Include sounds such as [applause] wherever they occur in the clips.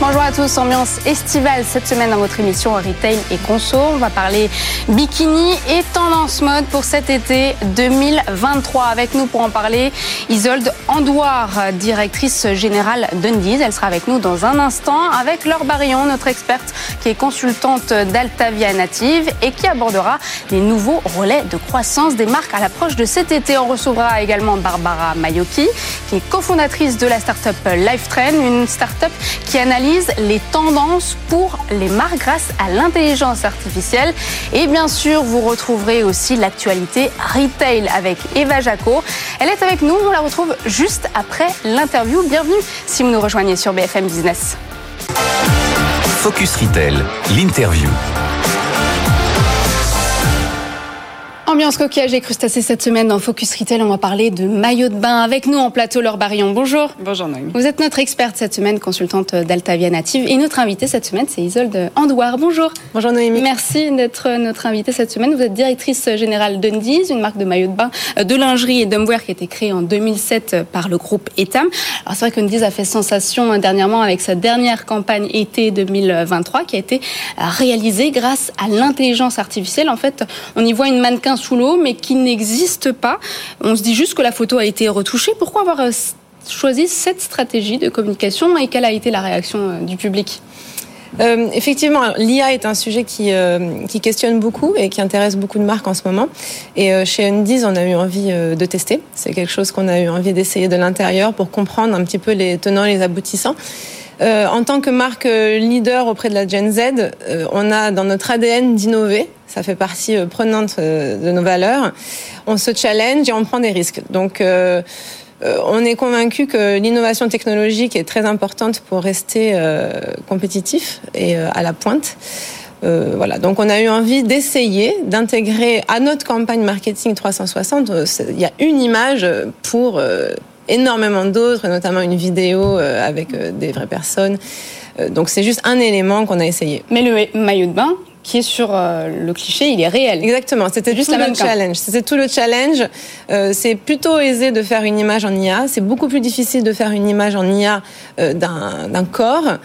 Bonjour à tous, ambiance estivale cette semaine dans votre émission Retail et Conso. On va parler bikini et tendance mode pour cet été 2023. Avec nous pour en parler, Isolde Andouard, directrice générale d'Undies. Elle sera avec nous dans un instant avec Laure Barillon, notre experte qui est consultante d'Altavia Native et qui abordera les nouveaux relais de croissance des marques à l'approche de cet été. On recevra également Barbara Mayoki, qui est cofondatrice de la start-up LifeTrain, une start-up qui analyse les tendances pour les marques grâce à l'intelligence artificielle. Et bien sûr, vous retrouverez aussi l'actualité retail avec Eva Jaco. Elle est avec nous, on la retrouve juste après l'interview. Bienvenue si vous nous rejoignez sur BFM Business. Focus Retail, l'interview. Ambiance coquillage et crustacés cette semaine dans Focus Retail. On va parler de maillot de bain. Avec nous en plateau, Laure Barillon. Bonjour. Bonjour Noémie. Vous êtes notre experte cette semaine, consultante d'Altavia Native. Et notre invitée cette semaine, c'est Isolde Andouard. Bonjour. Bonjour Noémie. Merci d'être notre invitée cette semaine. Vous êtes directrice générale d'Undies, une marque de maillot de bain, de lingerie et d'homeware qui a été créée en 2007 par le groupe Etam. Alors c'est vrai qu'Undies a fait sensation dernièrement avec sa dernière campagne été 2023 qui a été réalisée grâce à l'intelligence artificielle. En fait, on y voit une mannequin sous l'eau, mais qui n'existe pas. On se dit juste que la photo a été retouchée. Pourquoi avoir euh, choisi cette stratégie de communication et quelle a été la réaction euh, du public? Euh, effectivement, l'IA est un sujet qui, questionne beaucoup et qui intéresse beaucoup de marques en ce moment. Et euh, chez Undies, on a eu envie de tester. C'est quelque chose qu'on a eu envie d'essayer de l'intérieur pour comprendre un petit peu les tenants et les aboutissants. En tant que marque leader auprès de la Gen Z, on a dans notre ADN d'innover. Ça fait partie euh, prenante de nos valeurs. On se challenge et on prend des risques. Donc, euh, on est convaincu que l'innovation technologique est très importante pour rester euh, compétitif et euh, à la pointe. Euh, voilà, donc on a eu envie d'essayer d'intégrer à notre campagne marketing 360. Il y a une image pour énormément d'autres, notamment une vidéo avec des vraies personnes. Donc c'est juste un élément qu'on a essayé. Mais le maillot de bain, qui est sur euh, le cliché, il est réel. Exactement, c'était juste la même challenge. C'était tout le challenge. Euh, c'est plutôt aisé de faire une image en IA. C'est beaucoup plus difficile de faire une image en IA euh, d'un corps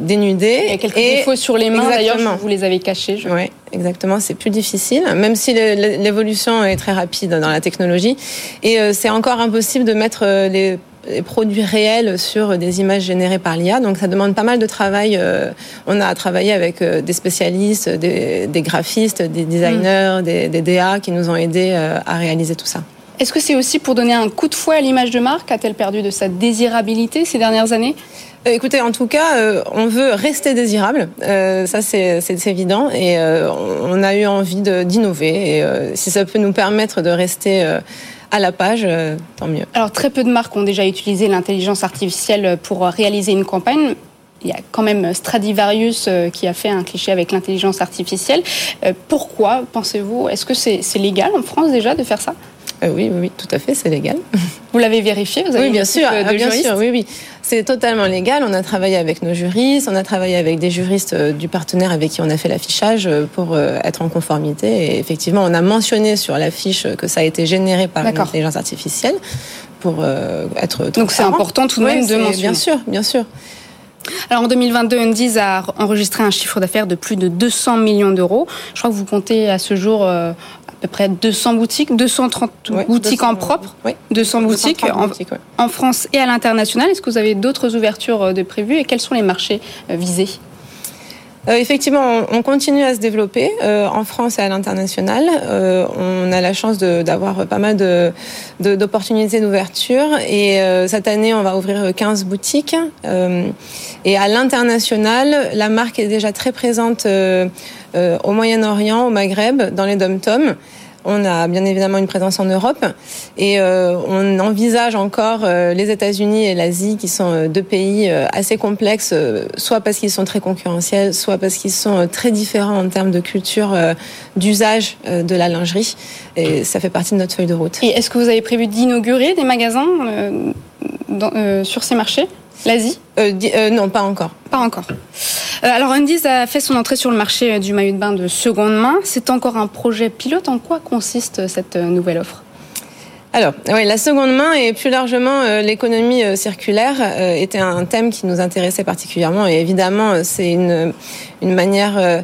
dénudé. Il y a quelques et... défauts sur les mains. D'ailleurs, vous les avez cachés. Je... Oui, exactement. C'est plus difficile, même si l'évolution est très rapide dans la technologie. Et c'est encore impossible de mettre les des produits réels sur des images générées par l'IA. Donc ça demande pas mal de travail. Euh, on a travaillé avec euh, des spécialistes, des, des graphistes, des designers, mmh. des, des, DA qui nous ont aidés euh, à réaliser tout ça. Est-ce que c'est aussi pour donner un coup de fouet à l'image de marque? A-t-elle perdu de sa désirabilité ces dernières années? Écoutez, en tout cas, euh, on veut rester désirable, euh, ça c'est évident, et euh, on a eu envie d'innover, et si ça peut nous permettre de rester à la page, euh, tant mieux. Alors très peu de marques ont déjà utilisé l'intelligence artificielle pour réaliser une campagne. Il y a quand même Stradivarius euh, qui a fait un cliché avec l'intelligence artificielle. Euh, pourquoi pensez-vous Est-ce que c'est légal en France déjà de faire ça? Euh, oui, oui, oui, tout à fait, c'est légal. [laughs] Vous l'avez vérifié Vous avez Oui, bien sûr, ah, bien sûr, oui, oui. C'est totalement légal. On a travaillé avec nos juristes, on a travaillé avec des juristes euh, du partenaire avec qui on a fait l'affichage euh, pour être en conformité. Et effectivement, on a mentionné sur l'affiche que ça a été généré par l'intelligence artificielle pour être. Donc c'est important tout de même oui, de mentionner. Bien sûr, bien sûr. Alors en 2022, Undies a enregistré un chiffre d'affaires de plus de 200 millions d'euros. Je crois que vous comptez à ce jour euh, peu près 200 boutiques, 230 oui, boutiques 200, en propre, oui. 200 boutiques, 230 en, boutiques ouais. en, France et à l'international. Est-ce que vous avez d'autres ouvertures de prévues et quels sont les marchés euh, visés? Euh, effectivement, on, on, continue à se développer euh, en France et à l'international. Euh, on a la chance d'avoir pas mal d'opportunités de, d'ouverture et euh, cette année, on va ouvrir 15 boutiques. Euh, et à l'international, la marque est déjà très présente au Moyen-Orient, au Maghreb, dans les dom-toms. On a bien évidemment une présence en Europe et on envisage encore les États-Unis et l'Asie qui sont deux pays assez complexes, soit parce qu'ils sont très concurrentiels, soit parce qu'ils sont très différents en termes de culture d'usage de la lingerie. Et ça fait partie de notre feuille de route. Et est-ce que vous avez prévu d'inaugurer des magasins sur ces marchés? L'Asie Non, pas encore. Pas encore. Euh, alors Undies a fait son entrée sur le marché du maillot de bain de seconde main. C'est encore un projet pilote. En quoi consiste cette euh, nouvelle offre? Alors, oui, la seconde main et plus largement euh, l'économie circulaire était un thème qui nous intéressait particulièrement. Et évidemment, c'est une, une manière euh,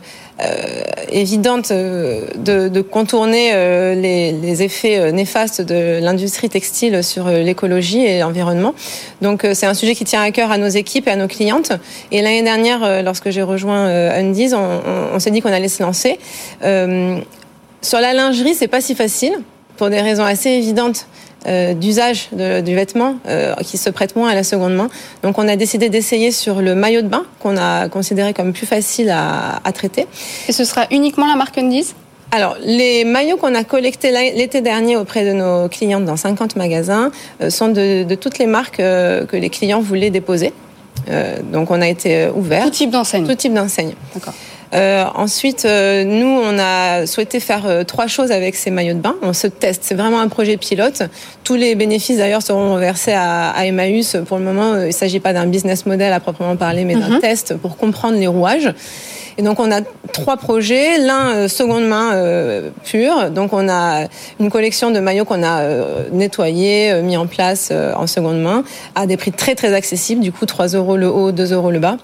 évidente euh, de, de contourner euh, les, les, effets néfastes de l'industrie textile sur l'écologie et l'environnement. Donc c'est un sujet qui tient à cœur à nos équipes et à nos clientes. Et l'année dernière, lorsque j'ai rejoint Undies, on, on, s'est dit qu'on allait se lancer. sur la lingerie, c'est pas si facile pour des raisons assez évidentes. Euh, d'usage du vêtement euh, qui se prête moins à la seconde main. Donc on a décidé d'essayer sur le maillot de bain qu'on a considéré comme plus facile à, à traiter. Et ce sera uniquement la marque Undies? Alors, les maillots qu'on a collectés l'été dernier auprès de nos clientes dans 50 magasins euh, sont de, de, toutes les marques que les clients voulaient déposer. donc, on a été ouvert. Tout type d'enseigne. Tout type d'enseigne. D'accord. Euh, ensuite, euh, nous, on a souhaité faire euh, trois choses avec ces maillots de bain. On se teste. C'est vraiment un projet pilote. Tous les bénéfices, d'ailleurs, seront reversés à, à, Emmaüs. Pour le moment, il ne s'agit pas d'un business model à proprement parler, mais d'un mhm. test pour comprendre les rouages. Et donc on a trois projets, l'un seconde main euh, pure, donc on a une collection de maillots qu'on a euh, nettoyés, mis en place en seconde main à des prix très très accessibles, du coup 3 euros le haut, 2 euros le bas.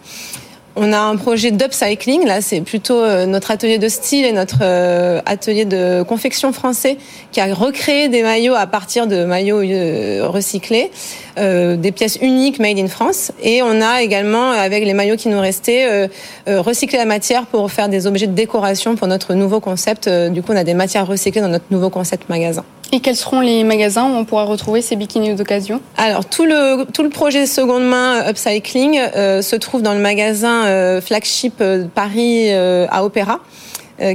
On a un projet d'upcycling. Là, c'est plutôt euh, notre atelier de style et notre euh, atelier de confection français qui a recréé des maillots à partir de maillots euh, recyclés, des pièces uniques made in France. Et on a également, avec les maillots qui nous restaient, recyclé la matière pour faire des objets de décoration pour notre nouveau concept. Du coup, on a des matières recyclées dans notre nouveau concept magasin. Et quels seront les magasins où on pourra retrouver ces bikinis d'occasion? Alors tout le tout le projet seconde main euh, upcycling euh, se trouve dans le magasin euh, flagship Paris à Opéra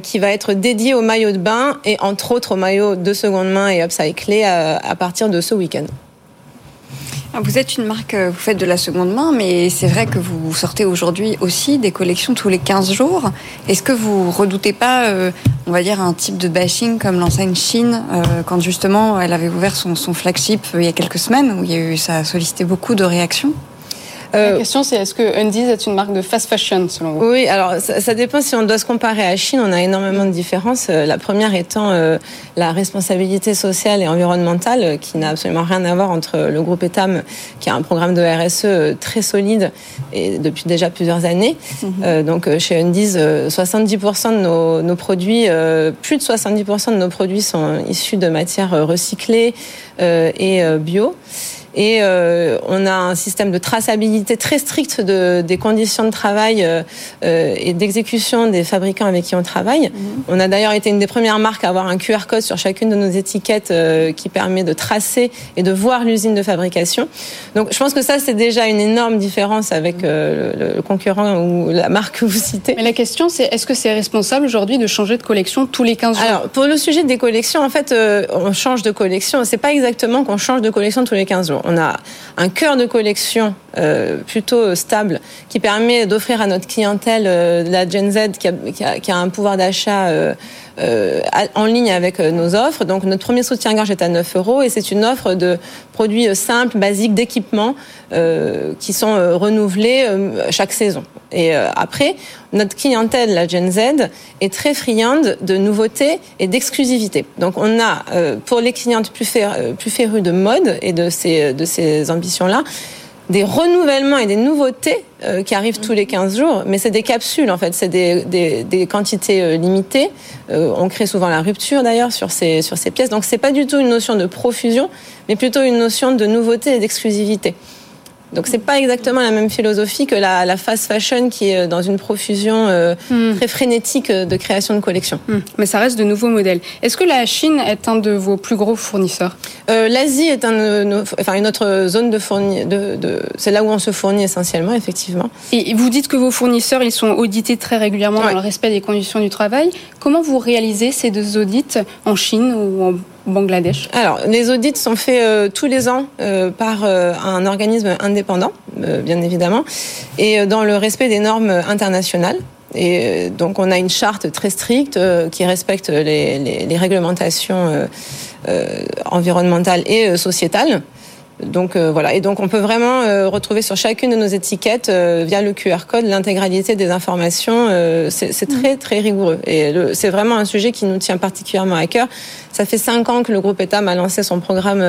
qui va être dédié aux maillots de bain et entre autres aux maillots de seconde main et upcyclés à partir de ce week-end. Ah, vous êtes une marque, euh, vous faites de la seconde main, mais c'est vrai que vous sortez aujourd'hui aussi des collections tous les 15 jours. Est-ce que vous redoutez pas, euh, on va dire, un type de bashing comme l'enseigne Chine, euh, quand justement elle avait ouvert son, flagship il y a quelques semaines, où il y a eu, ça a sollicité beaucoup de réactions? La euh, question, c'est est-ce que Undies est une marque de fast fashion, selon vous? Oui, alors ça, dépend si on doit se comparer à Chine. On a énormément de différences. Euh, la première étant euh, la responsabilité sociale et environnementale, qui n'a absolument rien à voir entre le groupe Etam, qui a un programme de RSE très solide et depuis déjà plusieurs années. Mhm. donc chez Undies, 70% de nos, nos produits, plus de 70% de nos produits sont issus de matières recyclées et bio. Et euh, on a un système de traçabilité très strict de, des conditions de travail euh, euh, et d'exécution des fabricants avec qui on travaille. Mhm. On a d'ailleurs été une des premières marques à avoir un QR code sur chacune de nos étiquettes qui permet de tracer et de voir l'usine de fabrication. Donc je pense que ça, c'est déjà une énorme différence avec le, concurrent ou la marque que vous citez. Mais la question, c'est est-ce que c'est responsable aujourd'hui de changer de collection tous les 15 jours? Alors, pour le sujet des collections, en fait, on change de collection. C'est pas exactement qu'on change de collection tous les 15 jours on a un cœur de collection plutôt stable qui permet d'offrir à notre clientèle euh, la Gen Z qui a, un pouvoir d'achat euh, en ligne avec nos offres. Donc notre premier soutien-gorge est à 9 euros et c'est une offre de produits simples, basiques, d'équipements qui sont renouvelés chaque saison. Et après, notre clientèle, la Gen Z, est très friande de nouveautés et d'exclusivité. Donc on a, pour les clientes plus, férues de mode et de ces ambitions-là, des renouvellements et des nouveautés euh, qui arrivent tous les 15 jours, mais c'est des capsules en fait, c'est des, des, des, quantités euh, limitées. Euh, on crée souvent la rupture d'ailleurs sur ces, sur ces pièces, donc c'est pas du tout une notion de profusion, mais plutôt une notion de nouveauté et d'exclusivité. Donc c'est pas exactement la même philosophie que la, la fast fashion qui est dans une profusion euh, Hmm. très frénétique de création de collections. Hum, Mais ça reste de nouveaux modèles. Est-ce que la Chine est un de vos plus gros fournisseurs? Euh, L'Asie est un, euh, enfin une autre zone de fourni, de, de c'est là où on se fournit essentiellement, effectivement. Et vous dites que vos fournisseurs, ils sont audités très régulièrement Ouais. dans le respect des conditions du travail. Comment vous réalisez ces deux audits en Chine ou en Bangladesh Alors, les audits sont faits euh, tous les ans euh, par euh, un organisme indépendant, bien évidemment, et dans le respect des normes internationales. Et donc, on a une charte très stricte qui respecte les, réglementations environnementales et sociétales. Donc euh, voilà, et donc on peut vraiment euh, retrouver sur chacune de nos étiquettes euh, via le QR code l'intégralité des informations. c'est très très rigoureux et c'est vraiment un sujet qui nous tient particulièrement à cœur. Ça fait cinq ans que le groupe Etam a lancé son programme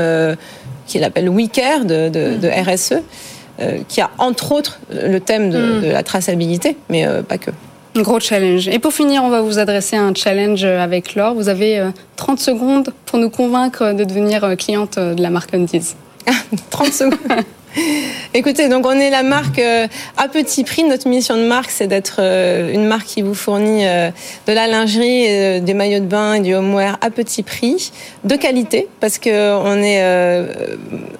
qu'il appelle WeCare de, de, de RSE, euh, qui a entre autres le thème de, Mm. de la traçabilité, mais pas que. Gros challenge. Et pour finir, on va vous adresser un challenge avec Laure. Vous avez euh, 30 secondes pour nous convaincre de devenir cliente de la marque Undies. [laughs] 30 secondes. Écoutez, donc on est la marque euh, à petit prix. Notre mission de marque, c'est d'être euh, une marque qui vous fournit euh, de la lingerie, des maillots de bain et du homeware à petit prix, de qualité, parce que on est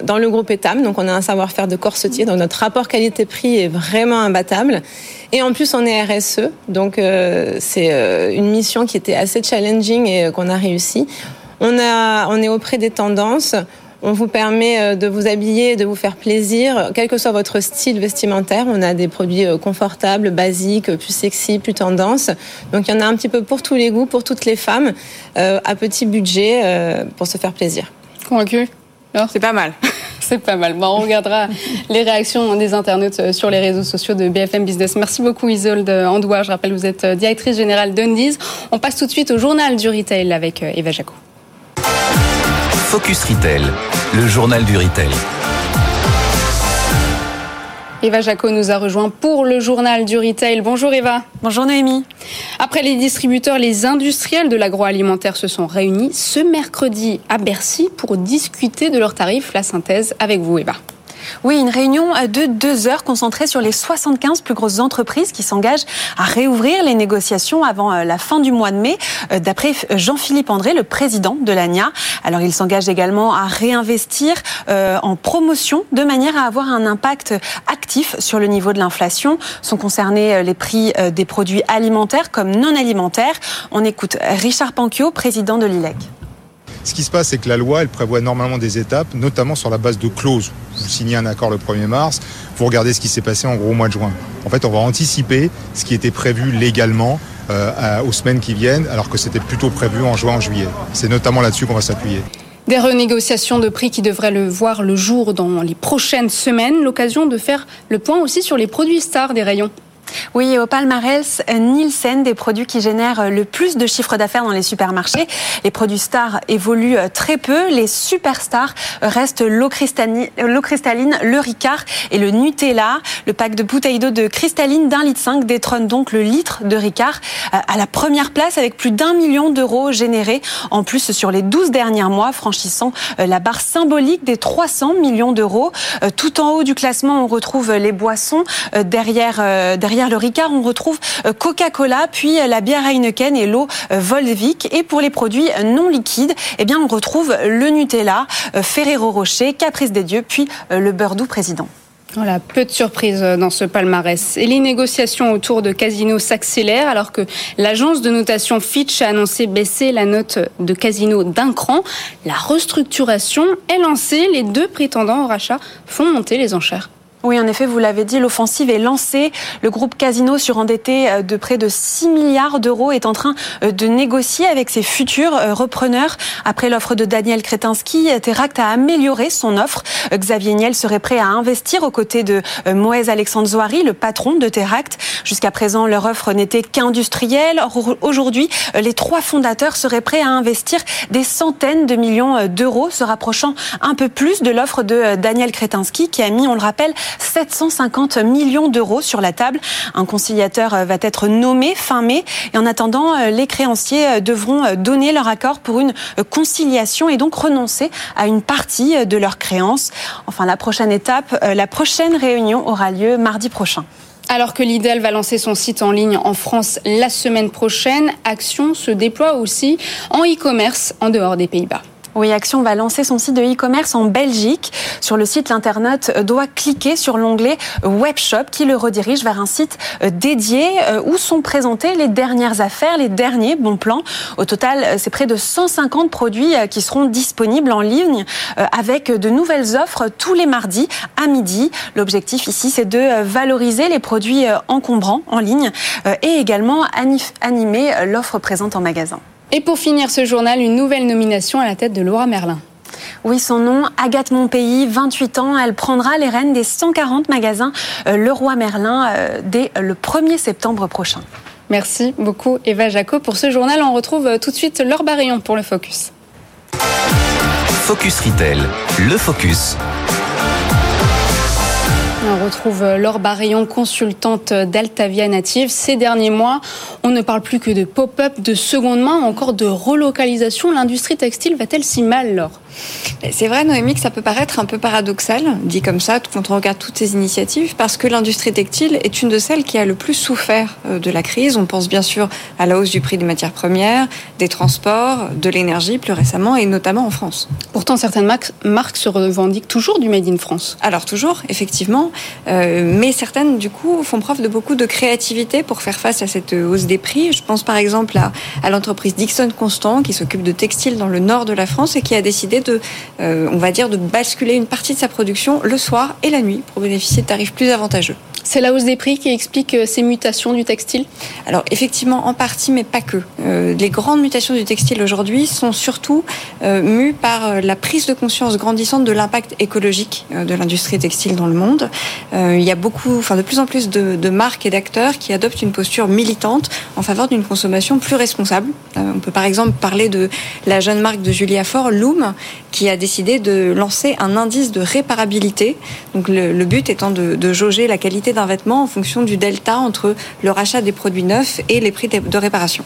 dans le groupe Etam, donc on a un savoir-faire de corsetier, donc notre rapport qualité-prix est vraiment imbattable. Et en plus, on est RSE, donc c'est une mission qui était assez challenging et qu'on a réussi. On, a, on est auprès des tendances. On vous permet euh, de vous habiller, de vous faire plaisir, quel que soit votre style vestimentaire. On a des produits euh, confortables, basiques, plus sexy, plus tendance. Donc il y en a un petit peu pour tous les goûts, pour toutes les femmes, euh, à petit budget, euh, pour se faire plaisir. Convaincu? C'est pas mal. [laughs] C'est pas mal. Bon, on regardera les réactions des internautes sur les réseaux sociaux de BFM Business. Merci beaucoup Isolde Andoua. Je rappelle, vous êtes directrice générale d'Undies. On passe tout de suite au journal du retail avec Eva Jaco. Focus Retail, le journal du retail. Eva Jaco nous a rejoint pour le journal du retail. Bonjour Eva. Bonjour Noémie. Après les distributeurs, les industriels de l'agroalimentaire se sont réunis ce mercredi à Bercy pour discuter de leurs tarifs. La synthèse avec vous Eva. Oui, une réunion de deux heures concentrée sur les 75 plus grosses entreprises qui s'engagent à réouvrir les négociations avant euh, la fin du mois de mai, euh, d'après Jean-Philippe André, le président de l'ANIA. Alors, il s'engage également à réinvestir euh, en promotion de manière à avoir un impact actif sur le niveau de l'inflation. Sont concernés euh, les prix euh, des produits alimentaires comme non alimentaires. On écoute Richard Panquio, président de l'ILEC. Ce qui se passe, c'est que la loi, elle prévoit normalement des étapes, notamment sur la base de clauses. Vous signez un accord le 1er mars, vous regardez ce qui s'est passé en gros au mois de juin. En fait, on va anticiper ce qui était prévu légalement euh, aux semaines qui viennent, alors que c'était plutôt prévu en juin, en juillet. C'est notamment là-dessus qu'on va s'appuyer. Des renégociations de prix qui devraient le voir le jour dans les prochaines semaines. L'occasion de faire le point aussi sur les produits stars des rayons. Oui, au palmarès, Nielsen, des produits qui génèrent le plus de chiffre d'affaires dans les supermarchés. Les produits stars évoluent très peu. Les superstars restent l'eau cristalline, le Ricard et le Nutella. Le pack de bouteilles d'eau de cristalline d'un litre 5 détrône donc le litre de Ricard euh, à la première place avec plus d'un million d'euros générés en plus sur les 12 derniers mois, franchissant euh, la barre symbolique des 300 millions d'euros. Euh, Tout en haut du classement, on retrouve les boissons. Euh, Derrière, le Ricard, on retrouve euh, Coca-Cola, puis euh, la bière Heineken et l'eau euh, Volvic. Et pour les produits non liquides, eh bien, on retrouve le Nutella, Ferrero Rocher, Caprice des Dieux, puis le beurre doux président. Voilà, peu de surprises dans ce palmarès. Et les négociations autour de Casino s'accélèrent alors que l'agence de notation Fitch a annoncé baisser la note de Casino d'un cran. La restructuration est lancée. Les deux prétendants au rachat font monter les enchères. Oui, en effet, vous l'avez dit, l'offensive est lancée. Le groupe Casino, surendetté euh, de près de 6 milliards d'euros, est en train euh, de négocier avec ses futurs euh, repreneurs. Après l'offre de Daniel Kretinsky, Teract a amélioré son offre. Xavier Niel serait prêt à investir aux côtés de Moez Alexandre le patron de Teract. Jusqu'à présent, leur offre n'était qu'industrielle. Aujourd'hui, les trois fondateurs seraient prêts à investir des centaines de millions d'euros, se rapprochant un peu plus de l'offre de Daniel Kretinsky, qui a mis, on le rappelle, 750 millions d'euros sur la table. Un conciliateur va être nommé fin mai. Et en attendant, les créanciers devront donner leur accord pour une conciliation et donc renoncer à une partie de leurs créances. Enfin, la prochaine étape, la prochaine réunion aura lieu mardi prochain. Alors que Lidl va lancer son site en ligne en France la semaine prochaine, Action se déploie aussi en e-commerce en dehors des Pays-Bas. Oui, Action va lancer son site de e-commerce en Belgique. Sur le site, l'internaute doit cliquer sur l'onglet Webshop qui le redirige vers un site euh, dédié euh, où sont présentées les dernières affaires, les derniers bons plans. Au total, euh, c'est près de 150 produits qui seront disponibles en ligne avec de nouvelles offres tous les mardis à midi. L'objectif ici, c'est de valoriser les produits encombrants en ligne et également animer l'offre présente en magasin. Et pour finir ce journal, une nouvelle nomination à la tête de Laura Merlin. Oui, son nom, Agathe Monpays, 28 ans. Elle prendra les rênes des 140 magasins euh, Leroy Merlin euh, dès le 1er septembre prochain. Merci beaucoup Eva Jaco pour ce journal. On retrouve euh, tout de suite Laure Barillon pour le Focus. Focus Retail, le Focus. On retrouve Laure Barillon, consultante d'Altavia Native. Ces derniers mois, on ne parle plus que de pop-up, de seconde main, encore de relocalisation. L'industrie textile va-t-elle si mal, Laure? C'est vrai, Noémie, que ça peut paraître un peu paradoxal, dit comme ça, quand on regarde toutes ces initiatives, parce que l'industrie textile est une de celles qui a le plus souffert euh, de la crise. On pense bien sûr à la hausse du prix des matières premières, des transports, de l'énergie plus récemment, et notamment en France. Pourtant, certaines marques se revendiquent toujours du Made in France. Alors toujours, effectivement, mais certaines, du coup, font preuve de beaucoup de créativité pour faire face à cette hausse des prix. Je pense par exemple à, à l'entreprise Dixon Constant, qui s'occupe de textiles dans le nord de la France et qui a décidé de, euh, on va dire, de basculer une partie de sa production le soir et la nuit pour bénéficier de tarifs plus avantageux. C'est la hausse des prix qui explique euh, ces mutations du textile? Alors effectivement, en partie, mais pas que. Euh, les grandes mutations du textile aujourd'hui sont surtout euh, mues par la prise de conscience grandissante de l'impact écologique de l'industrie textile dans le monde. il y a beaucoup, enfin de plus en plus de, de marques et d'acteurs qui adoptent une posture militante en faveur d'une consommation plus responsable. on peut par exemple parler de la jeune marque de Julia Fort, Loom, qui a décidé de lancer un indice de réparabilité. Donc le, but étant de, de jauger la qualité d'un vêtement en fonction du delta entre le rachat des produits neufs et les prix de réparation.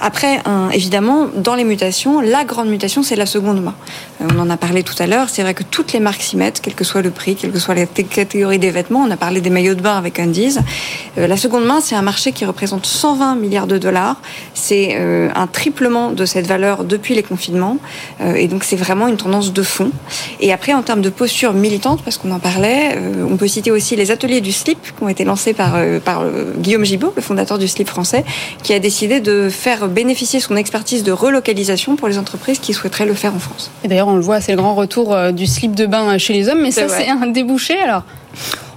Après, évidemment, dans les mutations, la grande mutation, c'est la seconde main. Euh, on en a parlé tout à l'heure. C'est vrai que toutes les marques s'y mettent, quel que soit le prix, quelle que soit la catégorie des vêtements. On a parlé des maillots de bain avec Undies. Euh, la seconde main, c'est un marché qui représente 120 milliards de dollars. C'est euh, un triplement de cette valeur depuis les confinements. Et donc, c'est vraiment une tendance de fond. Et après, en termes de posture militante, parce qu'on en parlait, on peut citer aussi les ateliers du slip qui ont été lancés par, par Guillaume Gibault, le fondateur du slip français, qui a décidé de faire bénéficier son expertise de relocalisation pour les entreprises qui souhaiteraient le faire en France. Et d'ailleurs, on le voit, c'est le grand retour euh, du slip de bain chez les hommes, mais ça, c'est un débouché alors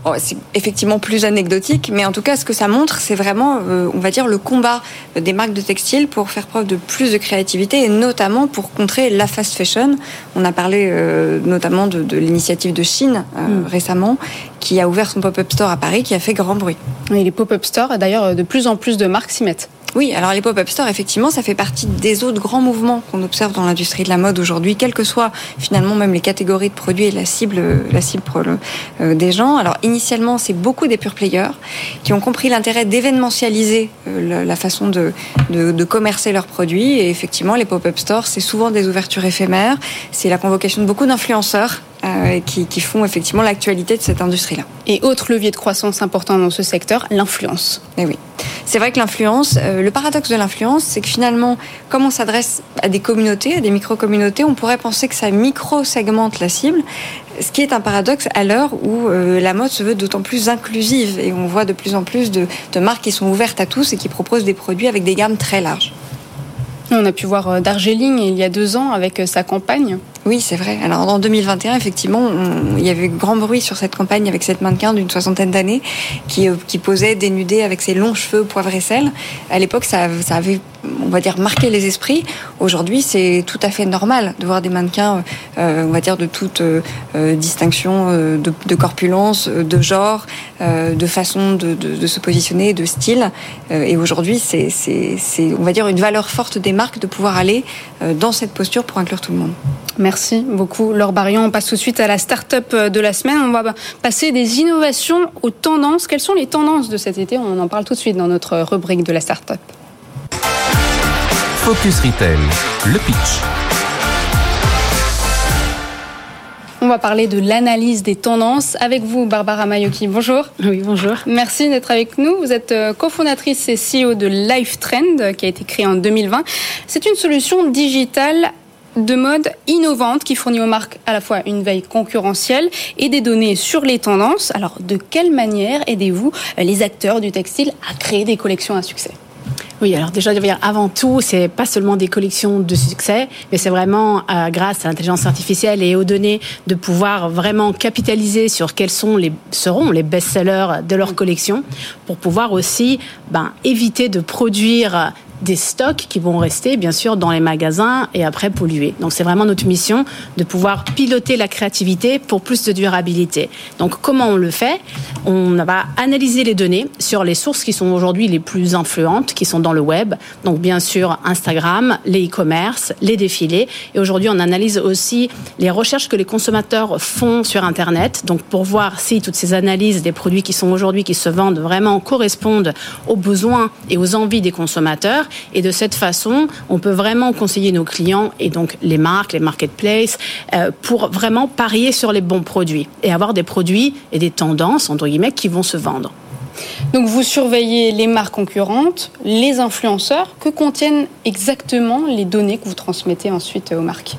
oh, c'est effectivement plus anecdotique, mais en tout cas, ce que ça montre, c'est vraiment, euh, on va dire, le combat des marques de textile pour faire preuve de plus de créativité et notamment pour contrer la fast fashion. On a parlé euh, notamment de, l'initiative de Chine mm. récemment, qui a ouvert son pop-up store à Paris, qui a fait grand bruit. Et les pop-up stores, d'ailleurs, de plus en plus de marques s'y mettent. Oui, alors les pop-up stores, effectivement, ça fait partie des autres grands mouvements qu'on observe dans l'industrie de la mode aujourd'hui, quelles que soient finalement même les catégories de produits et la cible, la cible euh, des gens. Alors initialement, c'est beaucoup des pure players qui ont compris l'intérêt d'événementialiser euh, la, façon de, de, de, commercer leurs produits. Et effectivement, les pop-up stores, c'est souvent des ouvertures éphémères, c'est la convocation de beaucoup d'influenceurs euh, qui, qui, font effectivement l'actualité de cette industrie-là. Et autre levier de croissance important dans ce secteur, l'influence. Eh oui. C'est vrai que l'influence, euh, le paradoxe de l'influence, c'est que finalement, comme on s'adresse à des communautés, à des micro-communautés, on pourrait penser que ça micro-segmente la cible, ce qui est un paradoxe à l'heure où euh, la mode se veut d'autant plus inclusive et on voit de plus en plus de, de marques qui sont ouvertes à tous et qui proposent des produits avec des gammes très larges. On a pu voir euh, Darjeeling il y a deux ans avec sa campagne. Oui, c'est vrai. Alors en 2021, effectivement, il y avait grand bruit sur cette campagne avec cette mannequin d'une soixantaine d'années qui, euh, qui posait dénudée avec ses longs cheveux poivre et sel. À l'époque, ça, ça avait on va dire, marqué les esprits. Aujourd'hui, c'est tout à fait normal de voir des mannequins, on va dire, de toute distinction de, corpulence, de genre, de façon de, de, se positionner, de style. et aujourd'hui, c'est, on va dire, une valeur forte des marques de pouvoir aller dans cette posture pour inclure tout le monde. Merci beaucoup, Laure Barion. On passe tout de suite à la start-up de la semaine. On va passer des innovations aux tendances. Quelles sont les tendances de cet été? On en parle tout de suite dans notre rubrique de la start-up. Focus Retail, le pitch. On va parler de l'analyse des tendances avec vous, Barbara Mayoki. Bonjour. Oui, bonjour. Merci d'être avec nous. Vous êtes euh, cofondatrice et CEO de LifeTrend, qui a été créé en 2020. C'est une solution digitale de mode innovante qui fournit aux marques à la fois une veille concurrentielle et des données sur les tendances. Alors, de quelle manière aidez-vous euh, les acteurs du textile à créer des collections à succès? Oui, alors déjà, avant tout, c'est pas seulement des collections de succès, mais c'est vraiment euh, grâce à l'intelligence artificielle et aux données de pouvoir vraiment capitaliser sur quels sont les seront les best-sellers de leur collection pour pouvoir aussi ben, éviter de produire des stocks qui vont rester, bien sûr, dans les magasins et après polluer. Donc, c'est vraiment notre mission de pouvoir piloter la créativité pour plus de durabilité. Donc, comment on le fait? On va analyser les données sur les sources qui sont aujourd'hui les plus influentes, qui sont dans le web. Donc, bien sûr, Instagram, les e-commerce, les défilés. Et aujourd'hui, on analyse aussi les recherches que les consommateurs font sur Internet. Donc, pour voir si toutes ces analyses des produits qui sont aujourd'hui, qui se vendent vraiment correspondent aux besoins et aux envies des consommateurs. Et de cette façon, on peut vraiment conseiller nos clients et donc les marques, les marketplaces, euh, pour vraiment parier sur les bons produits et avoir des produits et des tendances, entre guillemets, qui vont se vendre. Donc vous surveillez les marques concurrentes, les influenceurs. Que contiennent exactement les données que vous transmettez ensuite aux marques?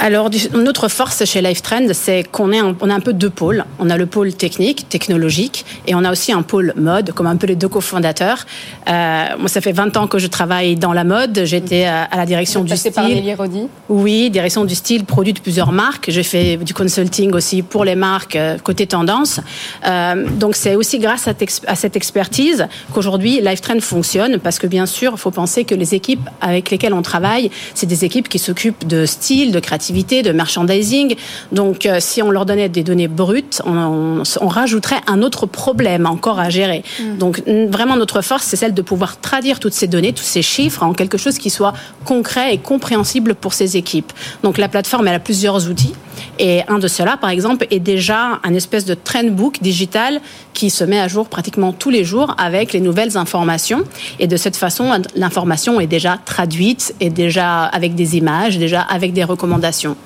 Alors, notre force chez LifeTrend, c'est qu'on est on a un peu deux pôles. On a le pôle technique, technologique, et on a aussi un pôle mode, comme un peu les deux cofondateurs. Euh, moi, ça fait 20 ans que je travaille dans la mode. J'étais à la direction du style. Par oui, direction du style, produit de plusieurs marques. J'ai fait du consulting aussi pour les marques euh, côté tendance. Euh, donc, c'est aussi grâce à, à cette expertise qu'aujourd'hui LifeTrend fonctionne, parce que bien sûr, il faut penser que les équipes avec lesquelles on travaille, c'est des équipes qui s'occupent de style, de créativité de merchandising. Donc, euh, si on leur donnait des données brutes, on, rajouterait un autre problème encore à gérer. Mm. Donc, vraiment, notre force, c'est celle de pouvoir traduire toutes ces données, tous ces chiffres en quelque chose qui soit concret et compréhensible pour ces équipes. Donc, la plateforme, elle a plusieurs outils. Et un de ceux-là, par exemple, est déjà un espèce de trendbook digital qui se met à jour pratiquement tous les jours avec les nouvelles informations. Et de cette façon, l'information est déjà traduite et déjà avec des images, déjà avec des recommandations.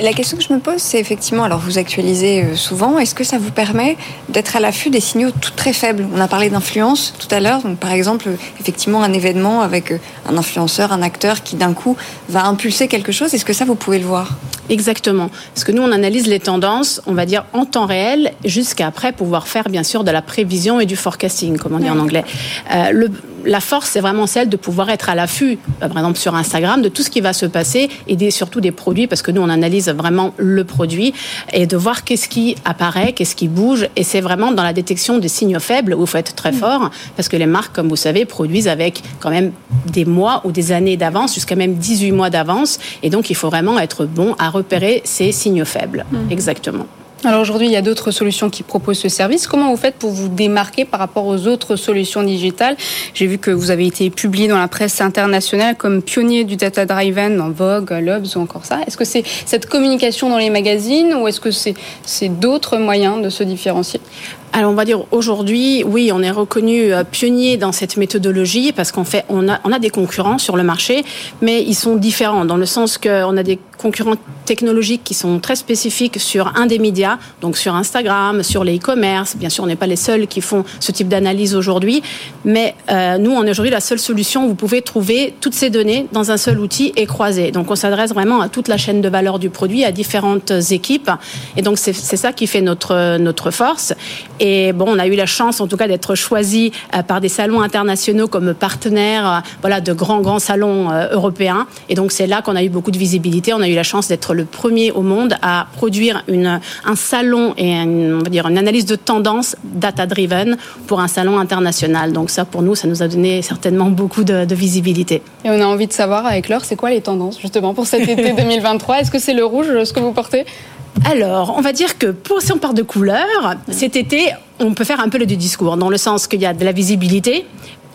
La question que je me pose, c'est effectivement, alors vous actualisez euh, souvent, est-ce que ça vous permet d'être à l'affût des signaux tout très faibles? On a parlé d'influence tout à l'heure, donc par exemple, effectivement, un événement avec euh, un influenceur, un acteur qui d'un coup va impulser quelque chose, est-ce que ça, vous pouvez le voir? Exactement. Parce que nous, on analyse les tendances, on va dire, en temps réel, jusqu'à après pouvoir faire, bien sûr, de la prévision et du forecasting, comme on dit en anglais. Euh, le, la force, c'est vraiment celle de pouvoir être à l'affût, par exemple sur Instagram, de tout ce qui va se passer et surtout des produits, parce que nous, on analyse vraiment le produit et de voir qu'est-ce qui apparaît, qu'est-ce qui bouge. Et c'est vraiment dans la détection des signes faibles où il faut être très mm. fort parce que les marques, comme vous savez, produisent avec quand même des mois ou des années d'avance, jusqu'à même 18 mois d'avance. Et donc, il faut vraiment être bon à repérer ces signes faibles. Mm. Exactement. Alors aujourd'hui, il y a d'autres solutions qui proposent ce service. Comment vous faites pour vous démarquer par rapport aux autres solutions digitales? J'ai vu que vous avez été publié dans la presse internationale comme pionnier du data driven dans Vogue, Lobs ou encore ça. Est-ce que c'est cette communication dans les magazines ou est-ce que c'est d'autres moyens de se différencier? Alors on va dire aujourd'hui, oui, on est reconnu euh, pionnier dans cette méthodologie parce qu'en fait, on a, on a des concurrents sur le marché, mais ils sont différents dans le sens qu'on a des concurrents technologiques qui sont très spécifiques sur un des médias, donc sur Instagram, sur les e-commerce. Bien sûr, on n'est pas les seuls qui font ce type d'analyse aujourd'hui, mais euh, nous, on est aujourd'hui la seule solution où vous pouvez trouver toutes ces données dans un seul outil et croiser. Donc on s'adresse vraiment à toute la chaîne de valeur du produit, à différentes équipes, et donc c'est ça qui fait notre notre force. Et bon, on a eu la chance, en tout cas, d'être choisi euh, par des salons internationaux comme partenaires, euh, voilà, de grands grands salons européens. Et donc c'est là qu'on a eu beaucoup de visibilité. Eu la chance d'être le premier au monde à produire une, un salon et une, on va dire une analyse de tendance data driven pour un salon international. Donc ça, pour nous, ça nous a donné certainement beaucoup de, de visibilité. Et on a envie de savoir avec l'heure, c'est quoi les tendances justement pour cet été [laughs] 2023 Est-ce que c'est le rouge ce que vous portez? Alors, on va dire que pour, si on part de couleurs, cet été, on peut faire un peu le discours, dans le sens qu'il y a de la visibilité,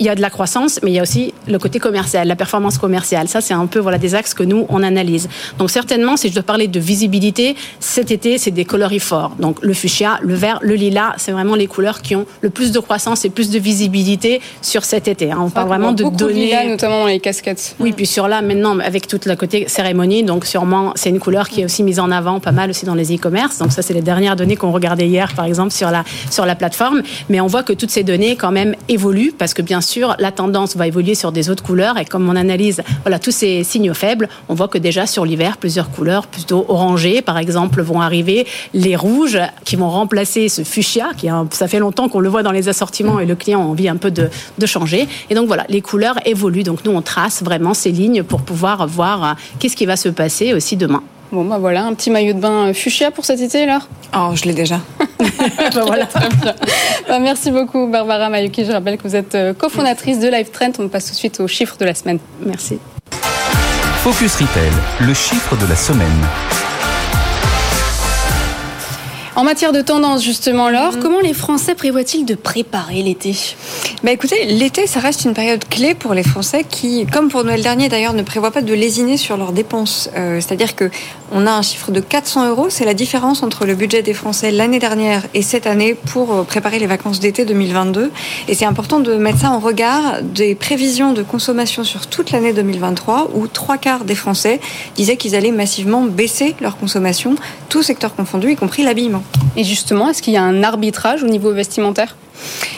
il y a de la croissance, mais il y a aussi le côté commercial, la performance commerciale. Ça, c'est un peu voilà des axes que nous on analyse. Donc certainement, si je dois parler de visibilité, cet été, c'est des coloris forts. Donc le fuchsia, le vert, le lilas, c'est vraiment les couleurs qui ont le plus de croissance et plus de visibilité sur cet été. Hein. On parle vraiment de données, lilas, notamment dans les casquettes. Oui, puis sur là maintenant avec toute la côté cérémonie, donc sûrement c'est une couleur qui est aussi mise en avant pas mal aussi dans les e-commerce. Donc ça, c'est les dernières données qu'on regardait hier, par exemple sur la sur la plateforme. Mais on voit que toutes ces données quand même évoluent parce que bien sûr, la tendance va évoluer sur des autres couleurs et comme on analyse voilà, tous ces signaux faibles, on voit que déjà sur l'hiver, plusieurs couleurs plutôt orangées, par exemple, vont arriver. Les rouges qui vont remplacer ce fuchsia, qui a, ça fait longtemps qu'on le voit dans les assortiments et le client a envie un peu de, de changer. Et donc voilà, les couleurs évoluent. Donc nous, on trace vraiment ces lignes pour pouvoir voir euh, qu'est-ce qui va se passer aussi demain. Bon, bah voilà, un petit maillot de bain euh, fuchsia pour cet été, alors Oh, je l'ai déjà. [laughs] bah voilà, très bien. Bah, merci beaucoup, Barbara Mayuki. Je rappelle que vous êtes euh, cofondatrice de Live Trend. On passe tout de suite aux chiffres de la semaine. Merci. Focus Retail, le chiffre de la semaine. En matière de tendance, justement, Laure, comment les Français prévoient-ils de préparer l'été? Bah écoutez, l'été, ça reste une période clé pour les Français qui, comme pour Noël dernier d'ailleurs, ne prévoient pas de lésiner sur leurs dépenses. Euh, C'est-à-dire que on a un chiffre de 400 euros, c'est la différence entre le budget des Français l'année dernière et cette année pour euh, préparer les vacances d'été 2022. Et c'est important de mettre ça en regard des prévisions de consommation sur toute l'année 2023, où trois quarts des Français disaient qu'ils allaient massivement baisser leur consommation, tous secteurs confondus, y compris l'habillement. Et justement, est-ce qu'il y a un arbitrage au niveau vestimentaire?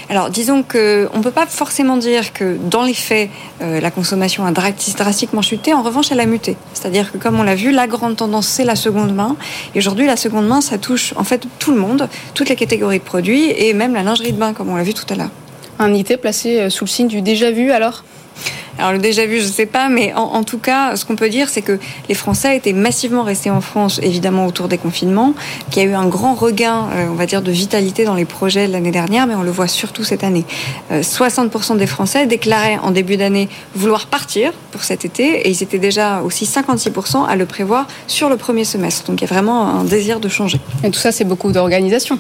Alors, disons que on peut pas forcément dire que dans les faits, euh, la consommation a drastiquement chuté. En revanche, elle a muté. C'est-à-dire que, comme on l'a vu, la grande tendance c'est la seconde main. Et aujourd'hui, la seconde main, ça touche en fait tout le monde, toutes les catégories de produits et même la lingerie de bain, comme on l'a vu tout à l'heure. Un été placé euh, sous le signe du déjà vu, alors? Alors le déjà vu, je ne sais pas, mais en, tout cas, ce qu'on peut dire, c'est que les Français étaient massivement restés en France, évidemment autour des confinements, qu'il y a eu un grand regain, euh, on va dire, de vitalité dans les projets de l'année dernière, mais on le voit surtout cette année. Euh, 60% des Français déclaraient en début d'année vouloir partir pour cet été, et ils étaient déjà aussi 56% à le prévoir sur le premier semestre. Donc il y a vraiment un désir de changer. Et tout ça, c'est beaucoup d'organisation.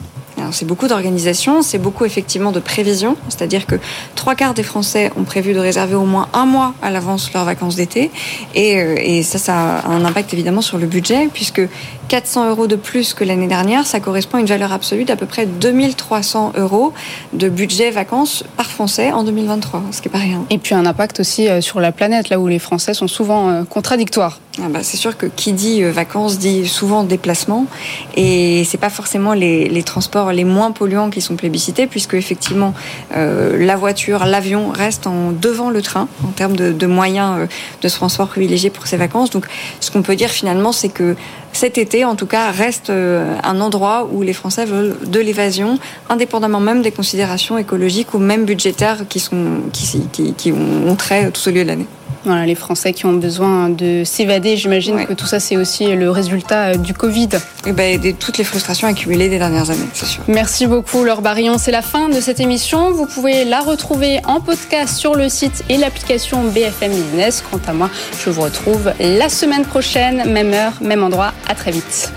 C'est beaucoup d'organisation, c'est beaucoup effectivement de prévision, c'est-à-dire que trois quarts des Français ont prévu de réserver au moins un mois à l'avance leurs vacances d'été, et, euh, et, ça, ça a un impact évidemment sur le budget, puisque 400 euros de plus que l'année dernière, ça correspond à une valeur absolue d'à peu près 2300 euros de budget vacances par Français en 2023, ce qui est pas rien. Et puis un impact aussi euh, sur la planète, là où les Français sont souvent euh, contradictoires. Ah bah, c'est sûr que qui dit vacances dit souvent déplacement, et c'est pas forcément les, les transports les moins polluants qui sont plébiscités, puisque effectivement euh, la voiture, l'avion restent en devant le train en termes de, de moyens euh, de transport privilégiés pour ces vacances. Donc, ce qu'on peut dire finalement, c'est que cet été, en tout cas, reste euh, un endroit où les Français veulent de l'évasion, indépendamment même des considérations écologiques ou même budgétaires qui sont qui, qui, qui ont trait tout au lieu de l'année. Voilà, les Français qui ont besoin de s'évader, j'imagine Ouais. que tout ça, c'est aussi le résultat euh, du Covid. Et ben, de toutes les frustrations accumulées des dernières années, c'est sûr. Merci beaucoup, Laure Barillon. C'est la fin de cette émission. Vous pouvez la retrouver en podcast sur le site et l'application BFM Business. Quant à moi, je vous retrouve la semaine prochaine, même heure, même endroit. À très vite.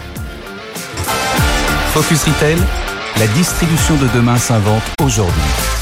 Focus Retail, la distribution de demain s'invente aujourd'hui.